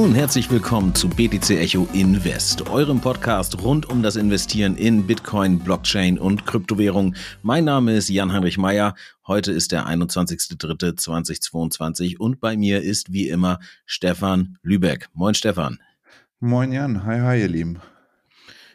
Und herzlich willkommen zu BTC Echo Invest, eurem Podcast rund um das Investieren in Bitcoin, Blockchain und Kryptowährung. Mein Name ist Jan-Heinrich Meyer. Heute ist der 21.03.2022 und bei mir ist wie immer Stefan Lübeck. Moin Stefan. Moin Jan, hi hi ihr Lieben.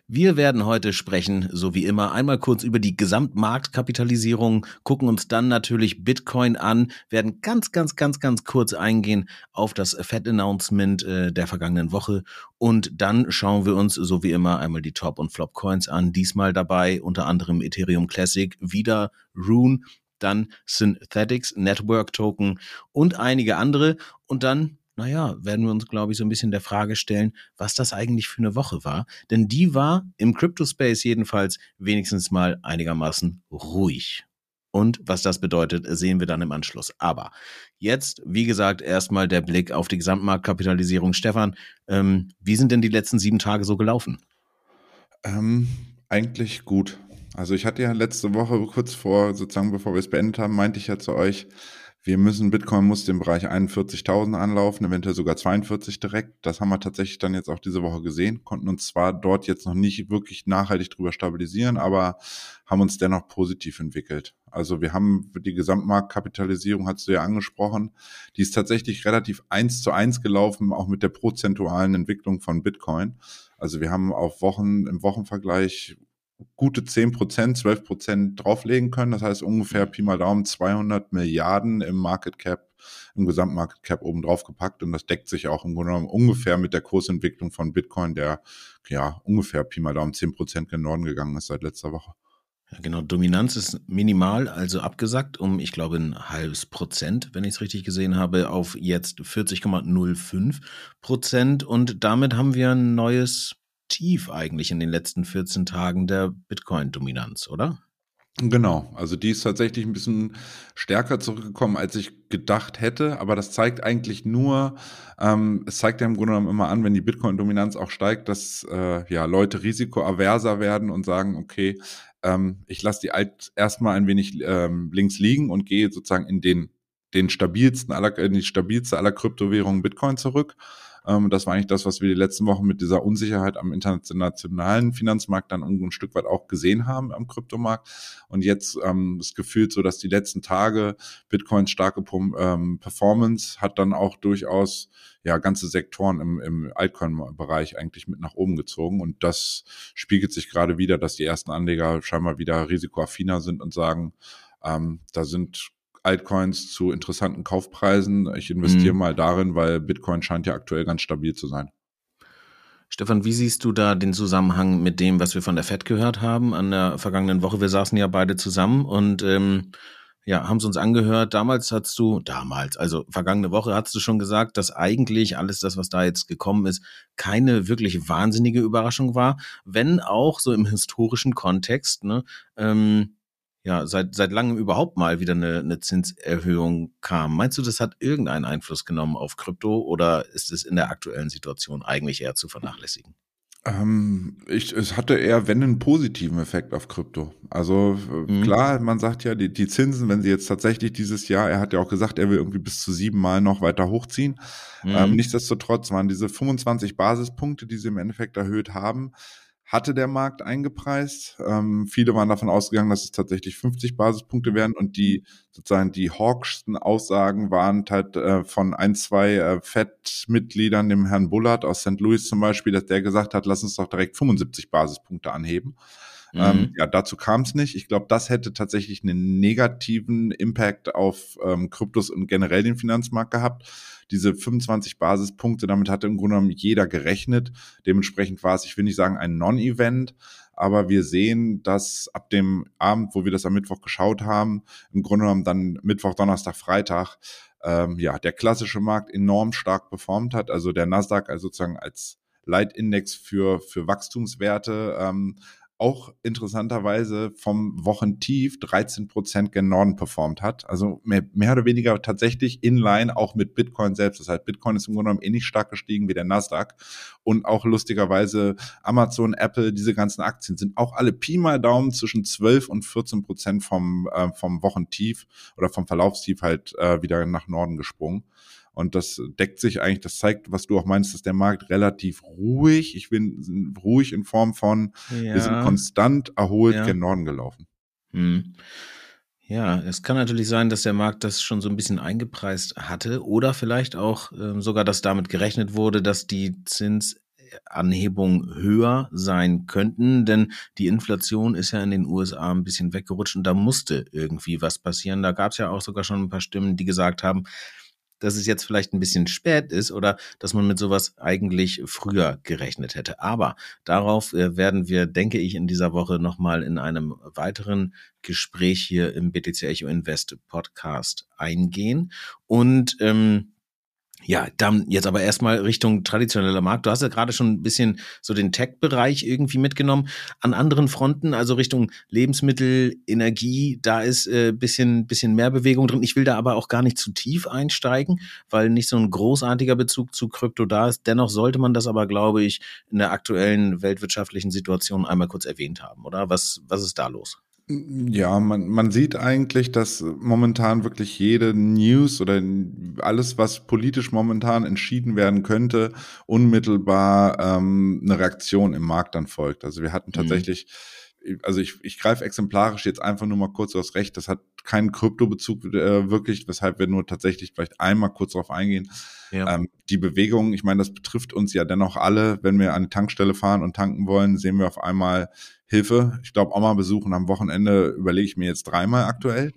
Wir werden heute sprechen, so wie immer, einmal kurz über die Gesamtmarktkapitalisierung, gucken uns dann natürlich Bitcoin an, werden ganz, ganz, ganz, ganz kurz eingehen auf das Fed-Announcement äh, der vergangenen Woche und dann schauen wir uns, so wie immer, einmal die Top- und Flop-Coins an. Diesmal dabei unter anderem Ethereum Classic, wieder Rune, dann Synthetics Network Token und einige andere und dann naja, werden wir uns, glaube ich, so ein bisschen der Frage stellen, was das eigentlich für eine Woche war. Denn die war im Crypto-Space jedenfalls wenigstens mal einigermaßen ruhig. Und was das bedeutet, sehen wir dann im Anschluss. Aber jetzt, wie gesagt, erstmal der Blick auf die Gesamtmarktkapitalisierung. Stefan, ähm, wie sind denn die letzten sieben Tage so gelaufen? Ähm, eigentlich gut. Also ich hatte ja letzte Woche, kurz vor, sozusagen bevor wir es beendet haben, meinte ich ja zu euch, wir müssen, Bitcoin muss den Bereich 41.000 anlaufen, eventuell sogar 42 direkt. Das haben wir tatsächlich dann jetzt auch diese Woche gesehen, konnten uns zwar dort jetzt noch nicht wirklich nachhaltig drüber stabilisieren, aber haben uns dennoch positiv entwickelt. Also wir haben die Gesamtmarktkapitalisierung, hast du ja angesprochen, die ist tatsächlich relativ eins zu eins gelaufen, auch mit der prozentualen Entwicklung von Bitcoin. Also wir haben auf Wochen, im Wochenvergleich gute 10 Prozent, 12 Prozent drauflegen können. Das heißt ungefähr Pi mal Daumen 200 Milliarden im Market Cap, im Gesamtmarket Cap oben drauf gepackt. Und das deckt sich auch im Grunde genommen ungefähr mit der Kursentwicklung von Bitcoin, der ja ungefähr Pi mal Daumen 10 Prozent gen Norden gegangen ist seit letzter Woche. Ja, genau. Dominanz ist minimal, also abgesagt um, ich glaube, ein halbes Prozent, wenn ich es richtig gesehen habe, auf jetzt 40,05 Prozent. Und damit haben wir ein neues tief eigentlich in den letzten 14 Tagen der Bitcoin-Dominanz, oder? Genau, also die ist tatsächlich ein bisschen stärker zurückgekommen, als ich gedacht hätte, aber das zeigt eigentlich nur, ähm, es zeigt ja im Grunde genommen immer an, wenn die Bitcoin-Dominanz auch steigt, dass äh, ja Leute risikoaverser werden und sagen, okay, ähm, ich lasse die Alt erstmal ein wenig ähm, links liegen und gehe sozusagen in den den stabilsten aller, in die stabilste aller Kryptowährungen Bitcoin zurück ähm, das war eigentlich das, was wir die letzten Wochen mit dieser Unsicherheit am internationalen Finanzmarkt dann ein Stück weit auch gesehen haben am Kryptomarkt. Und jetzt ähm, ist gefühlt so, dass die letzten Tage Bitcoins starke ähm, Performance hat dann auch durchaus ja ganze Sektoren im, im Altcoin-Bereich eigentlich mit nach oben gezogen. Und das spiegelt sich gerade wieder, dass die ersten Anleger scheinbar wieder risikoaffiner sind und sagen, ähm, da sind Altcoins zu interessanten Kaufpreisen. Ich investiere mhm. mal darin, weil Bitcoin scheint ja aktuell ganz stabil zu sein. Stefan, wie siehst du da den Zusammenhang mit dem, was wir von der FED gehört haben an der vergangenen Woche? Wir saßen ja beide zusammen und ähm, ja, haben es uns angehört. Damals hast du, damals, also vergangene Woche hast du schon gesagt, dass eigentlich alles das, was da jetzt gekommen ist, keine wirklich wahnsinnige Überraschung war, wenn auch so im historischen Kontext, ne, ähm, ja, seit, seit langem überhaupt mal wieder eine, eine Zinserhöhung kam. Meinst du, das hat irgendeinen Einfluss genommen auf Krypto oder ist es in der aktuellen Situation eigentlich eher zu vernachlässigen? Ähm, ich, es hatte eher, wenn, einen positiven Effekt auf Krypto. Also äh, mhm. klar, man sagt ja, die, die Zinsen, wenn sie jetzt tatsächlich dieses Jahr, er hat ja auch gesagt, er will irgendwie bis zu sieben Mal noch weiter hochziehen. Ähm, mhm. Ähm, nichtsdestotrotz waren diese 25 Basispunkte, die sie im Endeffekt erhöht haben, hatte der Markt eingepreist. Ähm, viele waren davon ausgegangen, dass es tatsächlich 50 Basispunkte wären und die sozusagen die hawksten Aussagen waren halt äh, von ein, zwei äh, FED-Mitgliedern, dem Herrn Bullard aus St. Louis zum Beispiel, dass der gesagt hat, lass uns doch direkt 75 Basispunkte anheben. Mhm. Ähm, ja, dazu kam es nicht. Ich glaube, das hätte tatsächlich einen negativen Impact auf ähm, Kryptos und generell den Finanzmarkt gehabt. Diese 25 Basispunkte, damit hatte im Grunde genommen jeder gerechnet. Dementsprechend war es, ich will nicht sagen, ein Non-Event, aber wir sehen, dass ab dem Abend, wo wir das am Mittwoch geschaut haben, im Grunde genommen dann Mittwoch, Donnerstag, Freitag, ähm, ja, der klassische Markt enorm stark performt hat. Also der Nasdaq also sozusagen als Leitindex für, für Wachstumswerte ähm, auch interessanterweise vom Wochentief 13 Prozent gen Norden performt hat. Also mehr, mehr, oder weniger tatsächlich inline auch mit Bitcoin selbst. Das heißt, Bitcoin ist im Grunde genommen ähnlich stark gestiegen wie der Nasdaq. Und auch lustigerweise Amazon, Apple, diese ganzen Aktien sind auch alle Pi mal Daumen zwischen 12 und 14 Prozent vom, äh, vom Wochentief oder vom Verlaufstief halt äh, wieder nach Norden gesprungen. Und das deckt sich eigentlich, das zeigt, was du auch meinst, dass der Markt relativ ruhig, ich bin ruhig in Form von, ja. wir sind konstant erholt ja. gen Norden gelaufen. Hm. Ja, es kann natürlich sein, dass der Markt das schon so ein bisschen eingepreist hatte oder vielleicht auch äh, sogar, dass damit gerechnet wurde, dass die Zinsanhebungen höher sein könnten, denn die Inflation ist ja in den USA ein bisschen weggerutscht und da musste irgendwie was passieren. Da gab es ja auch sogar schon ein paar Stimmen, die gesagt haben, dass es jetzt vielleicht ein bisschen spät ist oder dass man mit sowas eigentlich früher gerechnet hätte. Aber darauf äh, werden wir, denke ich, in dieser Woche nochmal in einem weiteren Gespräch hier im BTC Echo Invest Podcast eingehen. Und ähm, ja, dann jetzt aber erstmal Richtung traditioneller Markt. Du hast ja gerade schon ein bisschen so den Tech-Bereich irgendwie mitgenommen. An anderen Fronten, also Richtung Lebensmittel, Energie, da ist äh, bisschen, bisschen mehr Bewegung drin. Ich will da aber auch gar nicht zu tief einsteigen, weil nicht so ein großartiger Bezug zu Krypto da ist. Dennoch sollte man das aber, glaube ich, in der aktuellen weltwirtschaftlichen Situation einmal kurz erwähnt haben, oder? Was, was ist da los? Ja, man, man sieht eigentlich, dass momentan wirklich jede News oder alles, was politisch momentan entschieden werden könnte, unmittelbar ähm, eine Reaktion im Markt dann folgt. Also wir hatten mhm. tatsächlich, mhm. Also ich, ich greife exemplarisch jetzt einfach nur mal kurz aufs Recht, das hat keinen Kryptobezug äh, wirklich, weshalb wir nur tatsächlich vielleicht einmal kurz darauf eingehen. Ja. Ähm, die Bewegung, ich meine, das betrifft uns ja dennoch alle, wenn wir an die Tankstelle fahren und tanken wollen, sehen wir auf einmal Hilfe. Ich glaube, Oma besuchen am Wochenende überlege ich mir jetzt dreimal aktuell.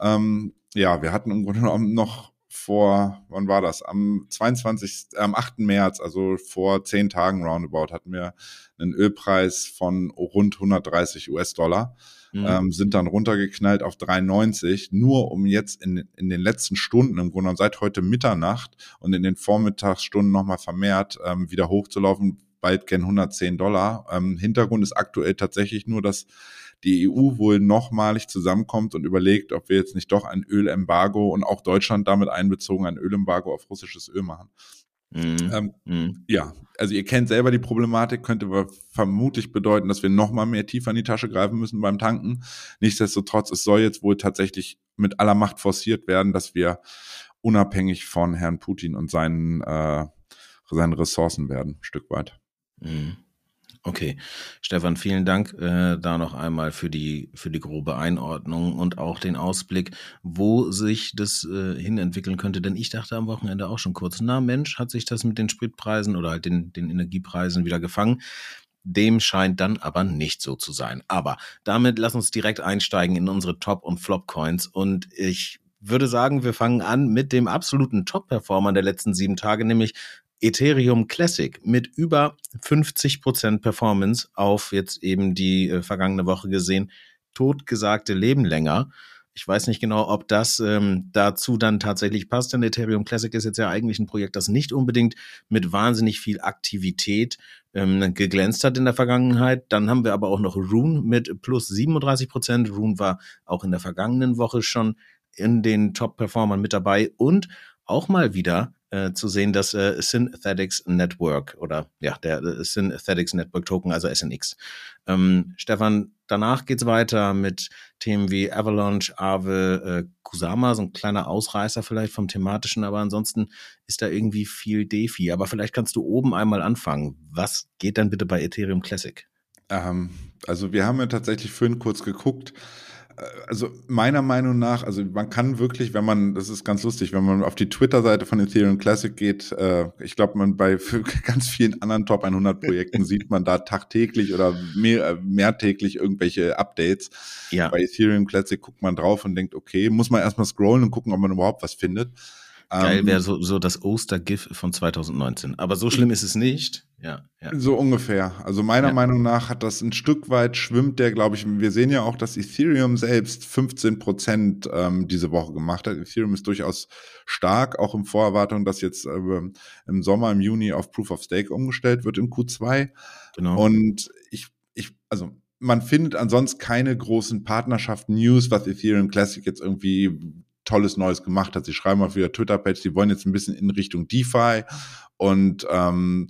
Ähm, ja, wir hatten im Grunde genommen noch vor, wann war das? Am 22., am 8. März, also vor zehn Tagen roundabout, hatten wir einen Ölpreis von rund 130 US-Dollar. Mhm. Ähm, sind dann runtergeknallt auf 3,90, nur um jetzt in, in den letzten Stunden, im Grunde genommen seit heute Mitternacht und in den Vormittagsstunden nochmal vermehrt ähm, wieder hochzulaufen, bald gern 110 Dollar. Ähm, Hintergrund ist aktuell tatsächlich nur, dass die EU wohl nochmalig zusammenkommt und überlegt, ob wir jetzt nicht doch ein Ölembargo und auch Deutschland damit einbezogen ein Ölembargo auf russisches Öl machen. Mhm. Ähm, mhm. Ja, also ihr kennt selber die Problematik, könnte vermutlich bedeuten, dass wir nochmal mehr tiefer in die Tasche greifen müssen beim Tanken. Nichtsdestotrotz, es soll jetzt wohl tatsächlich mit aller Macht forciert werden, dass wir unabhängig von Herrn Putin und seinen, äh, seinen Ressourcen werden, ein Stück weit. Mhm. Okay, Stefan, vielen Dank äh, da noch einmal für die für die grobe Einordnung und auch den Ausblick, wo sich das äh, hinentwickeln könnte. Denn ich dachte am Wochenende auch schon kurz, na Mensch, hat sich das mit den Spritpreisen oder halt den den Energiepreisen wieder gefangen? Dem scheint dann aber nicht so zu sein. Aber damit lass uns direkt einsteigen in unsere Top- und Flop-Coins. Und ich würde sagen, wir fangen an mit dem absoluten Top-Performer der letzten sieben Tage, nämlich Ethereum Classic mit über 50% Performance auf jetzt eben die äh, vergangene Woche gesehen. Totgesagte Leben länger. Ich weiß nicht genau, ob das ähm, dazu dann tatsächlich passt, denn Ethereum Classic ist jetzt ja eigentlich ein Projekt, das nicht unbedingt mit wahnsinnig viel Aktivität ähm, geglänzt hat in der Vergangenheit. Dann haben wir aber auch noch Rune mit plus 37 Prozent. Rune war auch in der vergangenen Woche schon in den Top-Performern mit dabei und auch mal wieder äh, zu sehen, dass äh, Synthetics Network oder ja, der äh, Synthetics Network Token, also SNX. Ähm, Stefan, danach geht's weiter mit Themen wie Avalanche, Aave, äh, Kusama, so ein kleiner Ausreißer vielleicht vom thematischen, aber ansonsten ist da irgendwie viel Defi. Aber vielleicht kannst du oben einmal anfangen. Was geht dann bitte bei Ethereum Classic? Ähm, also wir haben ja tatsächlich vorhin kurz geguckt, also meiner Meinung nach, also man kann wirklich, wenn man, das ist ganz lustig, wenn man auf die Twitter-Seite von Ethereum Classic geht, äh, ich glaube, man bei ganz vielen anderen Top 100 Projekten sieht man da tagtäglich oder mehr, äh, mehrtäglich irgendwelche Updates. Ja. Bei Ethereum Classic guckt man drauf und denkt, okay, muss man erstmal scrollen und gucken, ob man überhaupt was findet. Geil wäre ähm, so, so das Oster-GIF von 2019. Aber so schlimm ist es nicht. Ja, ja. So ungefähr. Also meiner ja. Meinung nach hat das ein Stück weit schwimmt der, glaube ich, wir sehen ja auch, dass Ethereum selbst 15 Prozent ähm, diese Woche gemacht hat. Ethereum ist durchaus stark, auch in Vorerwartung, dass jetzt äh, im Sommer, im Juni auf Proof of Stake umgestellt wird im Q2. Genau. Und ich, ich, also man findet ansonsten keine großen Partnerschaften-News, was Ethereum Classic jetzt irgendwie Tolles Neues gemacht hat. Sie schreiben auf ihrer Twitter-Page, sie wollen jetzt ein bisschen in Richtung DeFi und ähm,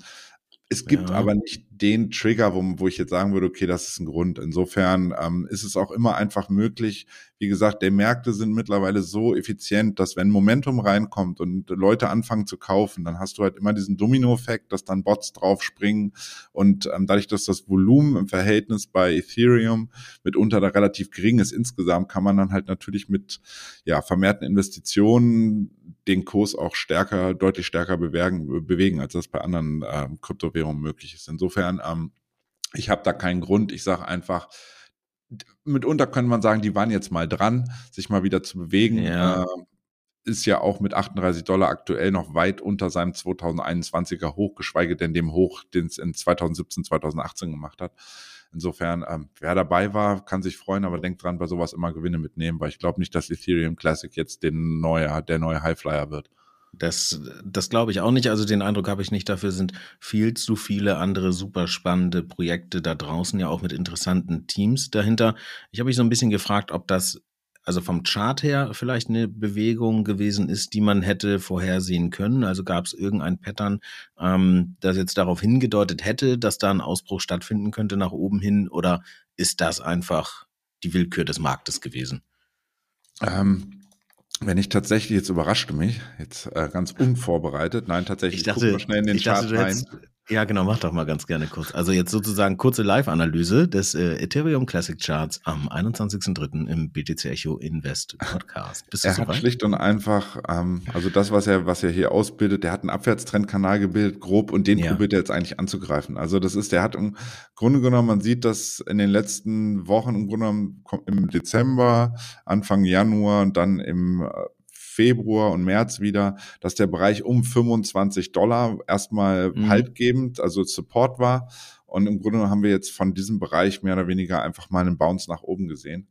es gibt ja. aber nicht den Trigger, wo, wo ich jetzt sagen würde, okay, das ist ein Grund. Insofern ähm, ist es auch immer einfach möglich. Wie gesagt, die Märkte sind mittlerweile so effizient, dass wenn Momentum reinkommt und Leute anfangen zu kaufen, dann hast du halt immer diesen Domino-Effekt, dass dann Bots draufspringen und ähm, dadurch, dass das Volumen im Verhältnis bei Ethereum mitunter da relativ gering ist insgesamt, kann man dann halt natürlich mit ja vermehrten Investitionen den Kurs auch stärker, deutlich stärker bewegen, bewegen als das bei anderen äh, Kryptowährungen möglich ist. Insofern, ähm, ich habe da keinen Grund. Ich sage einfach, mitunter könnte man sagen, die waren jetzt mal dran, sich mal wieder zu bewegen. Ja. Äh, ist ja auch mit 38 Dollar aktuell noch weit unter seinem 2021er Hoch, geschweige denn dem Hoch, den es in 2017, 2018 gemacht hat. Insofern, ähm, wer dabei war, kann sich freuen, aber denkt dran, bei sowas immer Gewinne mitnehmen, weil ich glaube nicht, dass Ethereum Classic jetzt den neue, der neue Highflyer wird. Das, das glaube ich auch nicht. Also den Eindruck habe ich nicht. Dafür sind viel zu viele andere super spannende Projekte da draußen, ja auch mit interessanten Teams dahinter. Ich habe mich so ein bisschen gefragt, ob das also vom Chart her vielleicht eine Bewegung gewesen ist, die man hätte vorhersehen können? Also gab es irgendein Pattern, ähm, das jetzt darauf hingedeutet hätte, dass da ein Ausbruch stattfinden könnte nach oben hin? Oder ist das einfach die Willkür des Marktes gewesen? Ähm, wenn ich tatsächlich, jetzt überraschte mich, jetzt äh, ganz unvorbereitet, nein, tatsächlich, ich dachte, ich schnell in den Chart rein. Ja, genau, mach doch mal ganz gerne kurz. Also jetzt sozusagen kurze Live-Analyse des äh, Ethereum Classic Charts am 21.03. im BTC Echo Invest Podcast. Bist du er hat schlicht und einfach, ähm, also das, was er, was er hier ausbildet, der hat einen Abwärtstrendkanal gebildet, grob, und den ja. probiert er jetzt eigentlich anzugreifen. Also das ist, der hat im Grunde genommen, man sieht das in den letzten Wochen, im Grunde genommen im Dezember, Anfang Januar und dann im äh, Februar und März wieder, dass der Bereich um 25 Dollar erstmal mhm. haltgebend, also Support war. Und im Grunde haben wir jetzt von diesem Bereich mehr oder weniger einfach mal einen Bounce nach oben gesehen.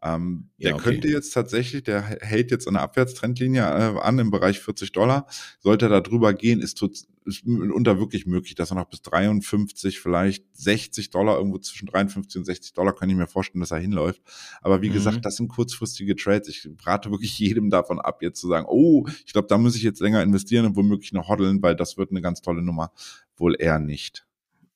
Ähm, ja, der okay. könnte jetzt tatsächlich, der hält jetzt eine Abwärtstrendlinie äh, an im Bereich 40 Dollar. Sollte er da drüber gehen, ist, ist mitunter wirklich möglich, dass er noch bis 53, vielleicht 60 Dollar, irgendwo zwischen 53 und 60 Dollar, kann ich mir vorstellen, dass er hinläuft. Aber wie mhm. gesagt, das sind kurzfristige Trades. Ich rate wirklich jedem davon ab, jetzt zu sagen, oh, ich glaube, da muss ich jetzt länger investieren und womöglich noch hoddeln, weil das wird eine ganz tolle Nummer. Wohl eher nicht.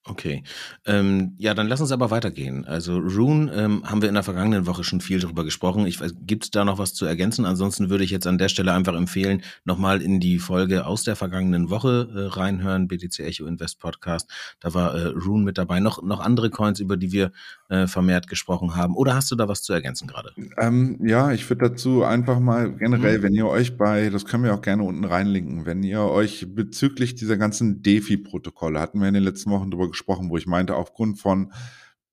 Okay. Ähm, ja, dann lass uns aber weitergehen. Also Rune ähm, haben wir in der vergangenen Woche schon viel darüber gesprochen. Ich weiß, gibt es da noch was zu ergänzen? Ansonsten würde ich jetzt an der Stelle einfach empfehlen, nochmal in die Folge aus der vergangenen Woche äh, reinhören, BTC Echo Invest Podcast. Da war äh, Rune mit dabei. Noch, noch andere Coins, über die wir äh, vermehrt gesprochen haben. Oder hast du da was zu ergänzen gerade? Ähm, ja, ich würde dazu einfach mal generell, mhm. wenn ihr euch bei, das können wir auch gerne unten reinlinken, wenn ihr euch bezüglich dieser ganzen DeFi-Protokolle, hatten wir in den letzten Wochen darüber gesprochen, wo ich meinte, aufgrund von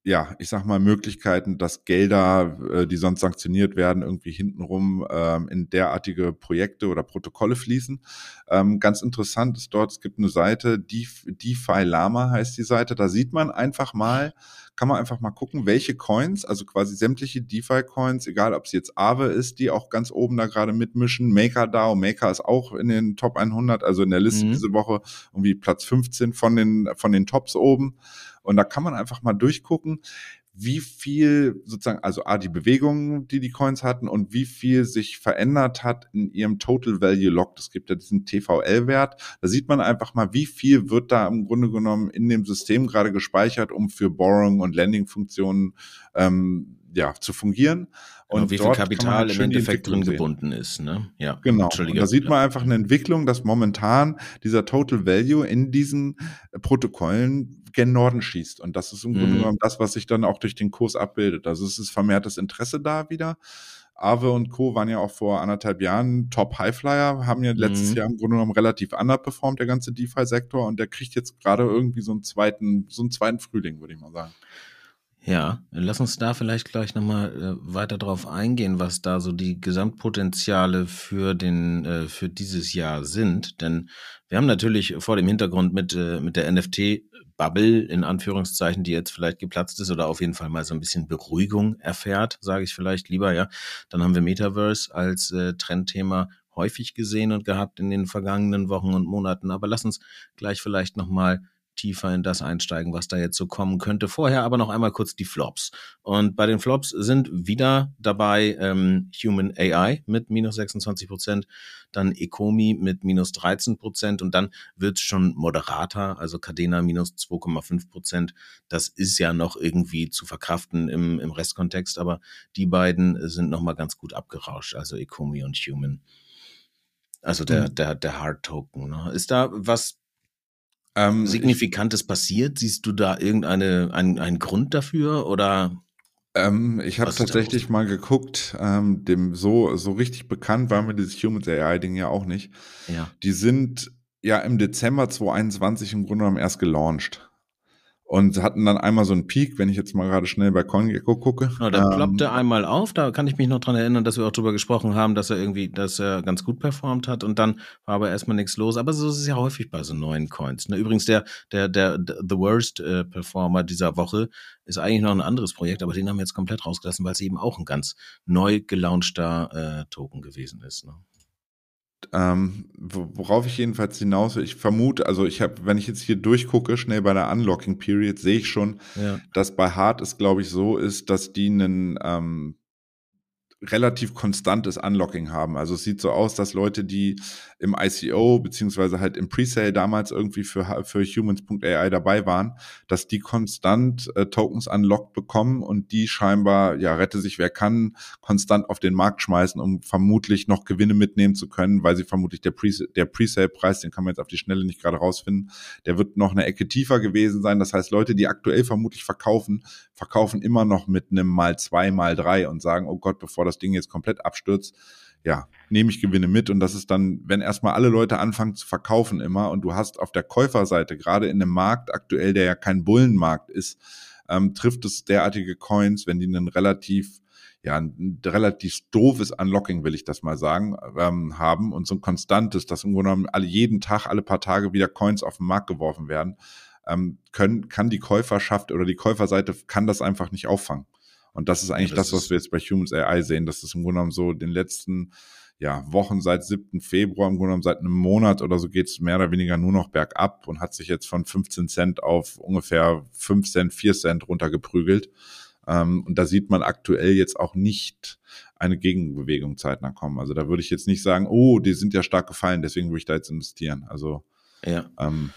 ja, ich sag mal, Möglichkeiten, dass Gelder, äh, die sonst sanktioniert werden, irgendwie hintenrum ähm, in derartige Projekte oder Protokolle fließen. Ähm, ganz interessant ist dort, es gibt eine Seite, DeFi Lama heißt die Seite, da sieht man einfach mal, kann man einfach mal gucken, welche Coins, also quasi sämtliche DeFi-Coins, egal ob es jetzt Aave ist, die auch ganz oben da gerade mitmischen, MakerDAO, Maker ist auch in den Top 100, also in der Liste mhm. diese Woche irgendwie Platz 15 von den, von den Tops oben. Und da kann man einfach mal durchgucken, wie viel sozusagen, also A, die Bewegungen, die die Coins hatten und wie viel sich verändert hat in ihrem Total Value Lock. Es gibt ja diesen TVL-Wert. Da sieht man einfach mal, wie viel wird da im Grunde genommen in dem System gerade gespeichert, um für Borrowing und Lending-Funktionen ähm, ja, zu fungieren. Genau, und wie viel Kapital halt im Endeffekt drin sehen. gebunden ist. Ne? Ja, genau. Und da sieht man einfach eine Entwicklung, dass momentan dieser Total Value in diesen Protokollen gen Norden schießt. Und das ist im Grunde mhm. genommen das, was sich dann auch durch den Kurs abbildet. Also es ist vermehrtes Interesse da wieder. Aave und Co. waren ja auch vor anderthalb Jahren Top Highflyer, haben ja letztes mhm. Jahr im Grunde genommen relativ underperformed, der ganze DeFi-Sektor, und der kriegt jetzt gerade irgendwie so einen zweiten, so einen zweiten Frühling, würde ich mal sagen. Ja, lass uns da vielleicht gleich nochmal äh, weiter drauf eingehen, was da so die Gesamtpotenziale für den, äh, für dieses Jahr sind. Denn wir haben natürlich vor dem Hintergrund mit, äh, mit der NFT-Bubble, in Anführungszeichen, die jetzt vielleicht geplatzt ist oder auf jeden Fall mal so ein bisschen Beruhigung erfährt, sage ich vielleicht lieber, ja. Dann haben wir Metaverse als äh, Trendthema häufig gesehen und gehabt in den vergangenen Wochen und Monaten. Aber lass uns gleich vielleicht nochmal tiefer in das einsteigen, was da jetzt so kommen könnte. Vorher aber noch einmal kurz die Flops. Und bei den Flops sind wieder dabei ähm, Human AI mit minus 26 Prozent, dann Ecomi mit minus 13 Prozent und dann wird's schon moderater, also Cadena minus 2,5 Prozent. Das ist ja noch irgendwie zu verkraften im, im Restkontext, aber die beiden sind nochmal ganz gut abgerauscht, also Ecomi und Human. Also der, mhm. der, der Hard Token. Ne? Ist da was ähm, Signifikantes passiert? Siehst du da irgendeine einen, einen Grund dafür oder? Ähm, ich habe tatsächlich mal geguckt, ähm, dem so so richtig bekannt war mir dieses Humans AI Ding ja auch nicht. Ja. Die sind ja im Dezember 2021 im Grunde genommen erst gelauncht und hatten dann einmal so einen Peak, wenn ich jetzt mal gerade schnell bei CoinGecko gucke. Ja, da ähm, ploppte einmal auf, da kann ich mich noch dran erinnern, dass wir auch drüber gesprochen haben, dass er irgendwie, dass er ganz gut performt hat und dann war aber erstmal nichts los. Aber so ist es ja häufig bei so neuen Coins. Ne? Übrigens, der, der, der, The Worst äh, Performer dieser Woche ist eigentlich noch ein anderes Projekt, aber den haben wir jetzt komplett rausgelassen, weil es eben auch ein ganz neu gelaunchter äh, Token gewesen ist. Ne? Ähm, worauf ich jedenfalls hinaus will, ich vermute, also ich habe, wenn ich jetzt hier durchgucke, schnell bei der Unlocking Period, sehe ich schon, ja. dass bei Hard es, glaube ich, so ist, dass die einen ähm, relativ konstantes Unlocking haben. Also es sieht so aus, dass Leute, die im ICO beziehungsweise halt im Presale damals irgendwie für, für Humans.ai dabei waren, dass die konstant äh, Tokens unlocked bekommen und die scheinbar, ja, rette sich wer kann, konstant auf den Markt schmeißen, um vermutlich noch Gewinne mitnehmen zu können, weil sie vermutlich der, Pre der Presale-Preis, den kann man jetzt auf die Schnelle nicht gerade rausfinden, der wird noch eine Ecke tiefer gewesen sein. Das heißt, Leute, die aktuell vermutlich verkaufen, verkaufen immer noch mit einem mal zwei, mal drei und sagen, oh Gott, bevor das Ding jetzt komplett abstürzt, ja, nehme ich Gewinne mit. Und das ist dann, wenn erstmal alle Leute anfangen zu verkaufen immer und du hast auf der Käuferseite, gerade in einem Markt aktuell, der ja kein Bullenmarkt ist, ähm, trifft es derartige Coins, wenn die einen relativ ja, ein relativ doofes Unlocking, will ich das mal sagen, ähm, haben und so ein konstantes, dass im Grunde genommen alle, jeden Tag, alle paar Tage wieder Coins auf den Markt geworfen werden, können, kann die Käuferschaft oder die Käuferseite kann das einfach nicht auffangen. Und das ist eigentlich ja, das, das, was wir jetzt bei Humans AI sehen, dass das im Grunde genommen so den letzten ja, Wochen seit 7. Februar, im Grunde genommen seit einem Monat oder so geht es mehr oder weniger nur noch bergab und hat sich jetzt von 15 Cent auf ungefähr 5 Cent, 4 Cent runtergeprügelt. Ähm, und da sieht man aktuell jetzt auch nicht eine Gegenbewegung zeitnah kommen. Also da würde ich jetzt nicht sagen, oh, die sind ja stark gefallen, deswegen würde ich da jetzt investieren. Also ja. Ähm,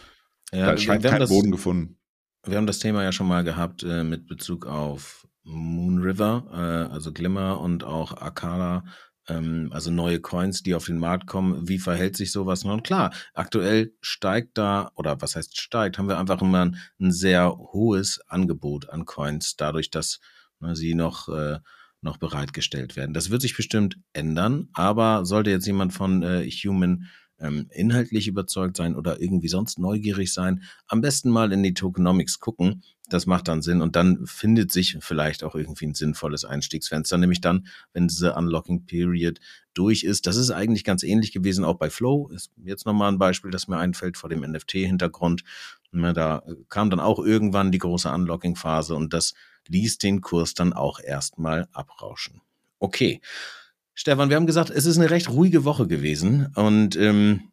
ja, da scheint kein das, Boden gefunden. Wir haben das Thema ja schon mal gehabt äh, mit Bezug auf Moon River, äh, also Glimmer und auch Arcana, ähm, also neue Coins, die auf den Markt kommen. Wie verhält sich sowas? Und klar, aktuell steigt da, oder was heißt steigt, haben wir einfach immer ein, ein sehr hohes Angebot an Coins, dadurch, dass ne, sie noch äh, noch bereitgestellt werden. Das wird sich bestimmt ändern, aber sollte jetzt jemand von äh, Human ähm, inhaltlich überzeugt sein oder irgendwie sonst neugierig sein, am besten mal in die Tokenomics gucken. Das macht dann Sinn und dann findet sich vielleicht auch irgendwie ein sinnvolles Einstiegsfenster, nämlich dann, wenn diese Unlocking Period durch ist. Das ist eigentlich ganz ähnlich gewesen, auch bei Flow. Ist jetzt nochmal ein Beispiel, das mir einfällt vor dem NFT-Hintergrund. Da kam dann auch irgendwann die große Unlocking-Phase und das ließ den Kurs dann auch erstmal abrauschen. Okay. Stefan, wir haben gesagt, es ist eine recht ruhige Woche gewesen und ähm,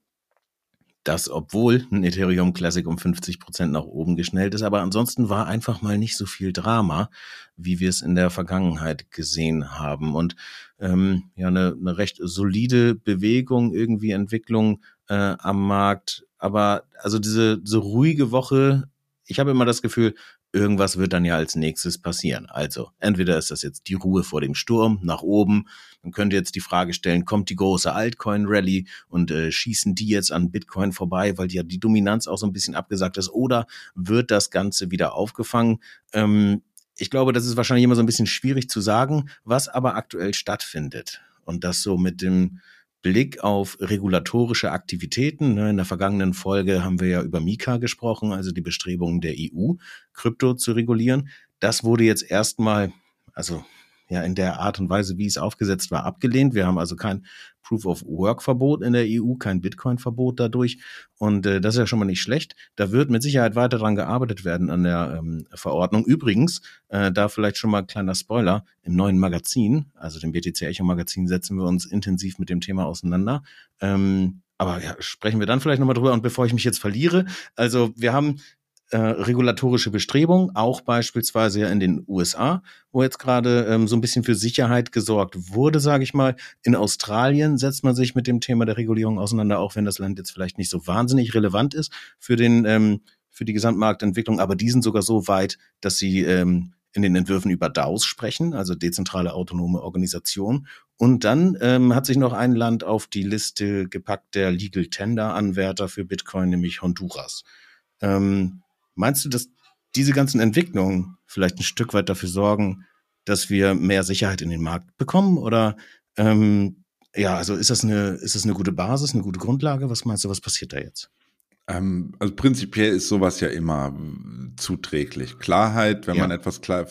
das, obwohl ein Ethereum Classic um 50 Prozent nach oben geschnellt ist, aber ansonsten war einfach mal nicht so viel Drama, wie wir es in der Vergangenheit gesehen haben. Und ähm, ja eine, eine recht solide Bewegung, irgendwie Entwicklung äh, am Markt, aber also diese, diese ruhige Woche, ich habe immer das Gefühl, irgendwas wird dann ja als nächstes passieren. Also entweder ist das jetzt die Ruhe vor dem Sturm nach oben, man könnte jetzt die Frage stellen, kommt die große Altcoin-Rally und äh, schießen die jetzt an Bitcoin vorbei, weil ja die Dominanz auch so ein bisschen abgesagt ist, oder wird das Ganze wieder aufgefangen? Ähm, ich glaube, das ist wahrscheinlich immer so ein bisschen schwierig zu sagen, was aber aktuell stattfindet. Und das so mit dem Blick auf regulatorische Aktivitäten. Ne, in der vergangenen Folge haben wir ja über Mika gesprochen, also die Bestrebungen der EU, Krypto zu regulieren. Das wurde jetzt erstmal, also ja in der Art und Weise, wie es aufgesetzt war, abgelehnt. Wir haben also kein Proof of Work Verbot in der EU, kein Bitcoin Verbot dadurch. Und äh, das ist ja schon mal nicht schlecht. Da wird mit Sicherheit weiter dran gearbeitet werden an der ähm, Verordnung. Übrigens, äh, da vielleicht schon mal ein kleiner Spoiler, im neuen Magazin, also dem BTC Echo Magazin, setzen wir uns intensiv mit dem Thema auseinander. Ähm, aber ja, sprechen wir dann vielleicht nochmal drüber. Und bevor ich mich jetzt verliere, also wir haben äh, regulatorische Bestrebungen, auch beispielsweise in den USA, wo jetzt gerade ähm, so ein bisschen für Sicherheit gesorgt wurde, sage ich mal. In Australien setzt man sich mit dem Thema der Regulierung auseinander, auch wenn das Land jetzt vielleicht nicht so wahnsinnig relevant ist für den ähm, für die Gesamtmarktentwicklung, aber die sind sogar so weit, dass sie ähm, in den Entwürfen über DAOs sprechen, also dezentrale autonome Organisation. Und dann ähm, hat sich noch ein Land auf die Liste gepackt, der Legal Tender Anwärter für Bitcoin, nämlich Honduras. Ähm, Meinst du, dass diese ganzen Entwicklungen vielleicht ein Stück weit dafür sorgen, dass wir mehr Sicherheit in den Markt bekommen? Oder ähm, ja, also ist das eine, ist das eine gute Basis, eine gute Grundlage? Was meinst du, was passiert da jetzt? Ähm, also prinzipiell ist sowas ja immer zuträglich. Klarheit, wenn ja. man etwas klar,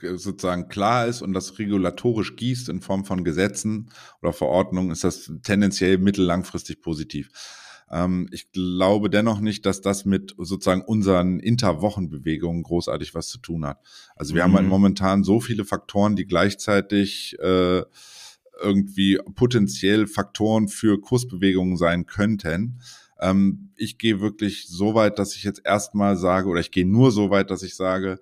sozusagen klar ist und das regulatorisch gießt in Form von Gesetzen oder Verordnungen, ist das tendenziell mittellangfristig positiv. Ähm, ich glaube dennoch nicht, dass das mit sozusagen unseren Interwochenbewegungen großartig was zu tun hat. Also wir mhm. haben halt momentan so viele Faktoren, die gleichzeitig äh, irgendwie potenziell Faktoren für Kursbewegungen sein könnten. Ähm, ich gehe wirklich so weit, dass ich jetzt erstmal sage, oder ich gehe nur so weit, dass ich sage,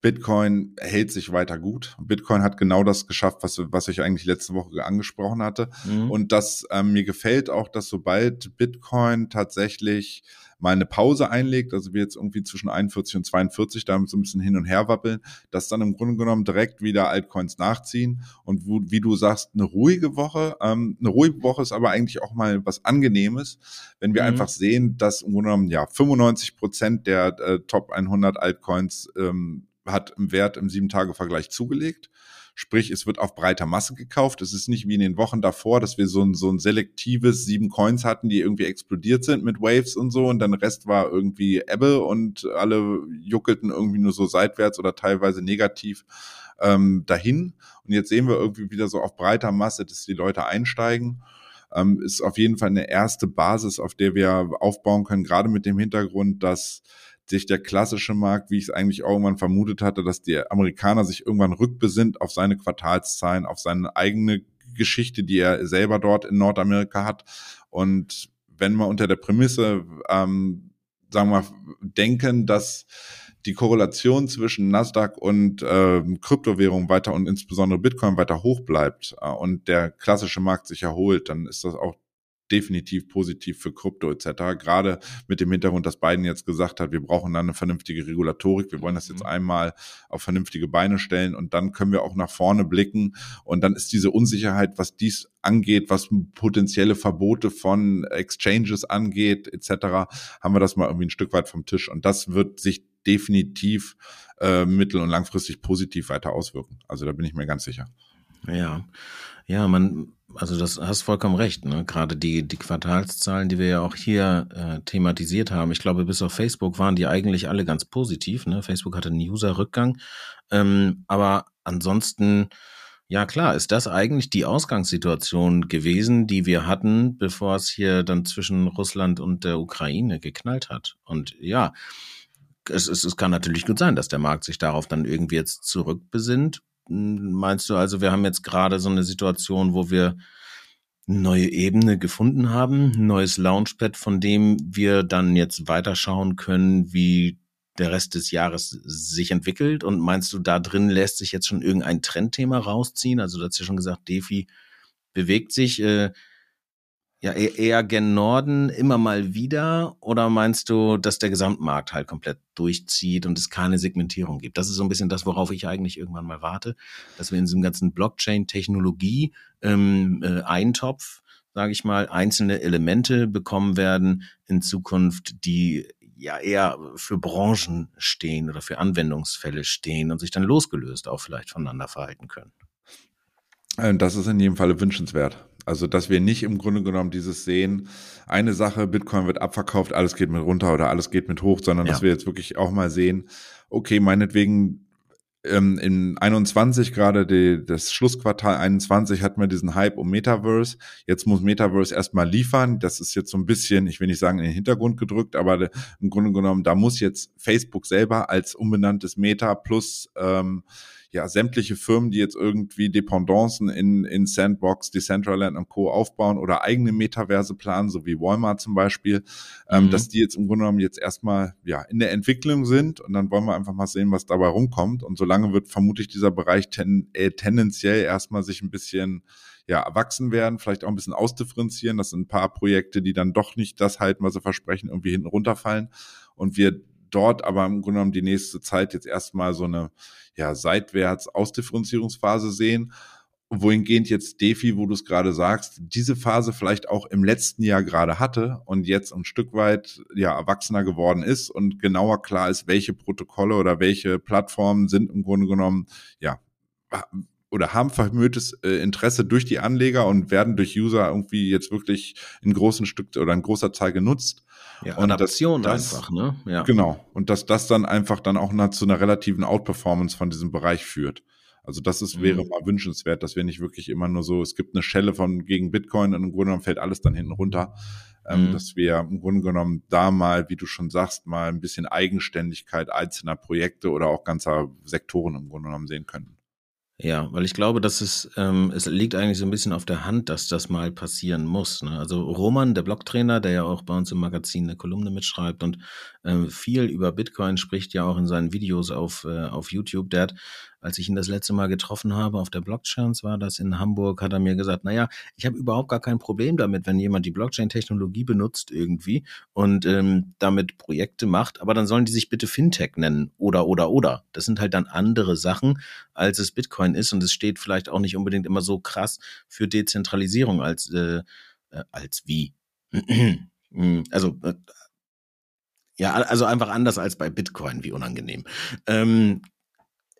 Bitcoin hält sich weiter gut. Bitcoin hat genau das geschafft, was, was ich eigentlich letzte Woche angesprochen hatte. Mhm. Und das ähm, mir gefällt auch, dass sobald Bitcoin tatsächlich mal eine Pause einlegt, also wir jetzt irgendwie zwischen 41 und 42 da so ein bisschen hin und her wappeln, dass dann im Grunde genommen direkt wieder Altcoins nachziehen und wo, wie du sagst, eine ruhige Woche. Ähm, eine ruhige Woche ist aber eigentlich auch mal was Angenehmes, wenn wir mhm. einfach sehen, dass im Grunde genommen ja 95 Prozent der äh, Top 100 Altcoins ähm, hat im Wert im Sieben-Tage-Vergleich zugelegt. Sprich, es wird auf breiter Masse gekauft. Es ist nicht wie in den Wochen davor, dass wir so ein, so ein selektives sieben Coins hatten, die irgendwie explodiert sind mit Waves und so und dann Rest war irgendwie Ebbe und alle juckelten irgendwie nur so seitwärts oder teilweise negativ ähm, dahin. Und jetzt sehen wir irgendwie wieder so auf breiter Masse, dass die Leute einsteigen. Ähm, ist auf jeden Fall eine erste Basis, auf der wir aufbauen können, gerade mit dem Hintergrund, dass sich der klassische Markt, wie ich es eigentlich irgendwann vermutet hatte, dass die Amerikaner sich irgendwann rückbesinnt auf seine Quartalszahlen, auf seine eigene Geschichte, die er selber dort in Nordamerika hat. Und wenn wir unter der Prämisse, ähm, sagen wir, denken, dass die Korrelation zwischen Nasdaq und äh, Kryptowährungen weiter und insbesondere Bitcoin weiter hoch bleibt äh, und der klassische Markt sich erholt, dann ist das auch definitiv positiv für Krypto etc. Gerade mit dem Hintergrund, dass Biden jetzt gesagt hat, wir brauchen dann eine vernünftige Regulatorik, wir wollen das jetzt mhm. einmal auf vernünftige Beine stellen und dann können wir auch nach vorne blicken und dann ist diese Unsicherheit, was dies angeht, was potenzielle Verbote von Exchanges angeht etc., haben wir das mal irgendwie ein Stück weit vom Tisch und das wird sich definitiv äh, mittel- und langfristig positiv weiter auswirken. Also da bin ich mir ganz sicher. Ja, ja, man, also das hast vollkommen recht. Ne? Gerade die, die Quartalszahlen, die wir ja auch hier äh, thematisiert haben, ich glaube, bis auf Facebook waren die eigentlich alle ganz positiv. Ne? Facebook hatte einen User-Rückgang. Ähm, aber ansonsten, ja klar, ist das eigentlich die Ausgangssituation gewesen, die wir hatten, bevor es hier dann zwischen Russland und der Ukraine geknallt hat. Und ja, es, es, es kann natürlich gut sein, dass der Markt sich darauf dann irgendwie jetzt zurückbesinnt Meinst du also, wir haben jetzt gerade so eine Situation, wo wir eine neue Ebene gefunden haben, ein neues Launchpad, von dem wir dann jetzt weiterschauen können, wie der Rest des Jahres sich entwickelt? Und meinst du, da drin lässt sich jetzt schon irgendein Trendthema rausziehen? Also du hast ja schon gesagt, Defi bewegt sich. Äh, ja, e-, eher gen Norden immer mal wieder? Oder meinst du, dass der Gesamtmarkt halt komplett durchzieht und es keine Segmentierung gibt? Das ist so ein bisschen das, worauf ich eigentlich irgendwann mal warte, dass wir in diesem ganzen Blockchain-Technologie ähm, äh, Eintopf, sage ich mal, einzelne Elemente bekommen werden in Zukunft, die ja eher für Branchen stehen oder für Anwendungsfälle stehen und sich dann losgelöst auch vielleicht voneinander verhalten können. Äh, das ist in jedem Falle wünschenswert. Also, dass wir nicht im Grunde genommen dieses sehen, eine Sache, Bitcoin wird abverkauft, alles geht mit runter oder alles geht mit hoch, sondern ja. dass wir jetzt wirklich auch mal sehen, okay, meinetwegen ähm, in 21 gerade die, das Schlussquartal 21 hatten wir diesen Hype um Metaverse. Jetzt muss Metaverse erstmal liefern. Das ist jetzt so ein bisschen, ich will nicht sagen in den Hintergrund gedrückt, aber im Grunde genommen, da muss jetzt Facebook selber als umbenanntes Meta plus ähm, ja, sämtliche Firmen, die jetzt irgendwie Dependancen in, in Sandbox, Decentraland und Co. aufbauen oder eigene Metaverse planen, so wie Walmart zum Beispiel, ähm, mhm. dass die jetzt im Grunde genommen jetzt erstmal ja in der Entwicklung sind und dann wollen wir einfach mal sehen, was dabei rumkommt. Und solange wird vermutlich dieser Bereich ten, äh, tendenziell erstmal sich ein bisschen ja, erwachsen werden, vielleicht auch ein bisschen ausdifferenzieren. Das sind ein paar Projekte, die dann doch nicht das halten, was sie versprechen, irgendwie hinten runterfallen. Und wir dort aber im Grunde genommen die nächste Zeit jetzt erstmal so eine ja, seitwärts Ausdifferenzierungsphase sehen. Wohingehend jetzt Defi, wo du es gerade sagst, diese Phase vielleicht auch im letzten Jahr gerade hatte und jetzt ein Stück weit ja erwachsener geworden ist und genauer klar ist, welche Protokolle oder welche Plattformen sind im Grunde genommen ja oder haben vermötes äh, Interesse durch die Anleger und werden durch User irgendwie jetzt wirklich in großen Stück oder in großer Zahl genutzt. Ja, und Adaption das, einfach, ne? Ja. Genau. Und dass das dann einfach dann auch zu einer relativen Outperformance von diesem Bereich führt. Also das ist, mhm. wäre mal wünschenswert, dass wir nicht wirklich immer nur so, es gibt eine Schelle von gegen Bitcoin und im Grunde genommen fällt alles dann hinten runter. Ähm, mhm. dass wir im Grunde genommen da mal, wie du schon sagst, mal ein bisschen Eigenständigkeit einzelner Projekte oder auch ganzer Sektoren im Grunde genommen sehen können. Ja, weil ich glaube, dass es, ähm, es liegt eigentlich so ein bisschen auf der Hand, dass das mal passieren muss. Ne? Also Roman, der Blogtrainer, der ja auch bei uns im Magazin eine Kolumne mitschreibt und äh, viel über Bitcoin spricht ja auch in seinen Videos auf, äh, auf YouTube, der hat als ich ihn das letzte Mal getroffen habe auf der Blockchains, war das in Hamburg, hat er mir gesagt, naja, ich habe überhaupt gar kein Problem damit, wenn jemand die Blockchain-Technologie benutzt irgendwie und ähm, damit Projekte macht, aber dann sollen die sich bitte Fintech nennen oder oder oder. Das sind halt dann andere Sachen, als es Bitcoin ist und es steht vielleicht auch nicht unbedingt immer so krass für Dezentralisierung als, äh, äh als wie. also äh, ja, also einfach anders als bei Bitcoin, wie unangenehm. Ähm,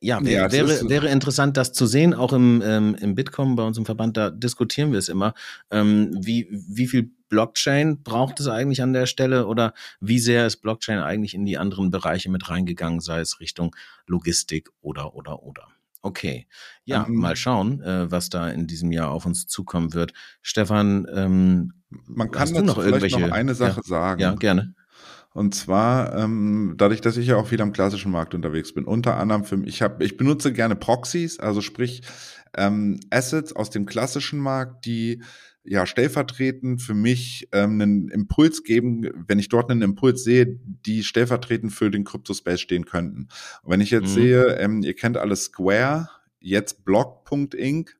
ja, wär, ja wäre, wäre interessant, das zu sehen, auch im, ähm, im Bitkom bei uns im Verband, da diskutieren wir es immer. Ähm, wie, wie viel Blockchain braucht es eigentlich an der Stelle oder wie sehr ist Blockchain eigentlich in die anderen Bereiche mit reingegangen, sei es Richtung Logistik oder, oder, oder? Okay, ja, ähm, mal schauen, äh, was da in diesem Jahr auf uns zukommen wird. Stefan, ähm, man kann dazu noch irgendwelche noch eine Sache ja, sagen. Ja, gerne. Und zwar ähm, dadurch, dass ich ja auch viel am klassischen Markt unterwegs bin. Unter anderem für ich habe, ich benutze gerne Proxys, also sprich ähm, Assets aus dem klassischen Markt, die ja stellvertretend für mich ähm, einen Impuls geben, wenn ich dort einen Impuls sehe, die stellvertretend für den Crypto-Space stehen könnten. Und wenn ich jetzt mhm. sehe, ähm, ihr kennt alle Square, jetzt Block.inc,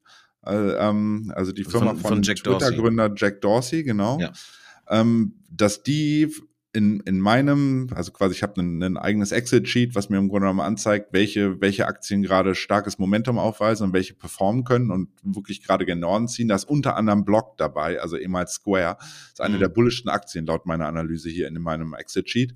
äh, ähm, also die Firma von, von, von Twitter-Gründer Jack Dorsey, genau. Ja. Ähm, dass die in, in meinem, also quasi ich habe ein, ein eigenes Excel-Sheet, was mir im Grunde genommen anzeigt, welche, welche Aktien gerade starkes Momentum aufweisen und welche performen können und wirklich gerade gen Norden ziehen. Da ist unter anderem Block dabei, also ehemals Square. Das ist eine mhm. der bullischsten Aktien laut meiner Analyse hier in meinem Excel-Sheet.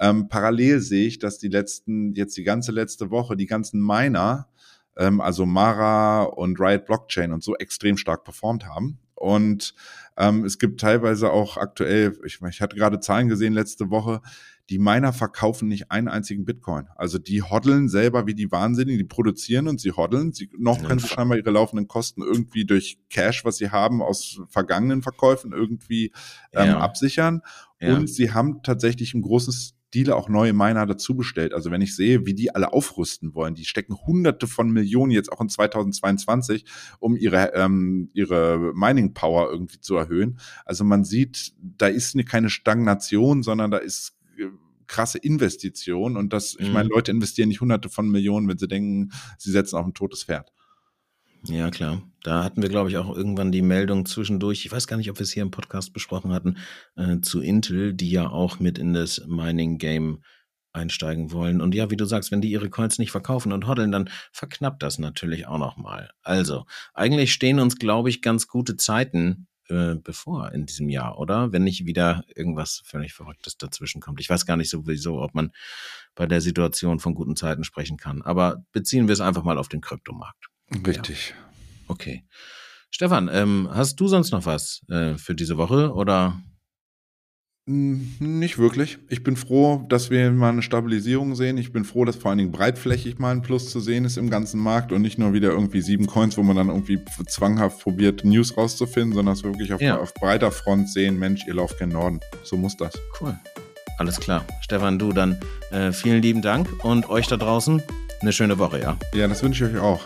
Ähm, parallel sehe ich, dass die letzten, jetzt die ganze letzte Woche, die ganzen Miner, ähm, also Mara und Riot Blockchain und so extrem stark performt haben. Und ähm, es gibt teilweise auch aktuell, ich, ich hatte gerade Zahlen gesehen letzte Woche, die Miner verkaufen nicht einen einzigen Bitcoin. Also die hoddeln selber wie die Wahnsinnigen, die produzieren und sie hoddeln. Sie, noch können sie scheinbar ihre laufenden Kosten irgendwie durch Cash, was sie haben aus vergangenen Verkäufen, irgendwie ähm, ja. absichern. Ja. Und sie haben tatsächlich ein großes Dealer auch neue Miner dazu bestellt. Also wenn ich sehe, wie die alle aufrüsten wollen, die stecken hunderte von Millionen jetzt auch in 2022, um ihre, ähm, ihre Mining Power irgendwie zu erhöhen. Also man sieht, da ist keine Stagnation, sondern da ist äh, krasse Investition und das, ich meine, mhm. Leute investieren nicht hunderte von Millionen, wenn sie denken, sie setzen auf ein totes Pferd. Ja, klar. Da hatten wir, glaube ich, auch irgendwann die Meldung zwischendurch. Ich weiß gar nicht, ob wir es hier im Podcast besprochen hatten, äh, zu Intel, die ja auch mit in das Mining-Game einsteigen wollen. Und ja, wie du sagst, wenn die ihre Coins nicht verkaufen und hoddeln, dann verknappt das natürlich auch nochmal. Also, eigentlich stehen uns, glaube ich, ganz gute Zeiten äh, bevor in diesem Jahr, oder? Wenn nicht wieder irgendwas völlig Verrücktes dazwischen kommt. Ich weiß gar nicht sowieso, ob man bei der Situation von guten Zeiten sprechen kann. Aber beziehen wir es einfach mal auf den Kryptomarkt. Richtig. Ja. Okay. Stefan, ähm, hast du sonst noch was äh, für diese Woche oder? Hm, nicht wirklich. Ich bin froh, dass wir mal eine Stabilisierung sehen. Ich bin froh, dass vor allen Dingen breitflächig mal ein Plus zu sehen ist im ganzen Markt und nicht nur wieder irgendwie sieben Coins, wo man dann irgendwie zwanghaft probiert, News rauszufinden, sondern dass wir wirklich auf, ja. auf breiter Front sehen, Mensch, ihr lauft gen Norden. So muss das. Cool. Alles klar. Stefan, du dann äh, vielen lieben Dank und euch da draußen eine schöne Woche, ja? Ja, das wünsche ich euch auch.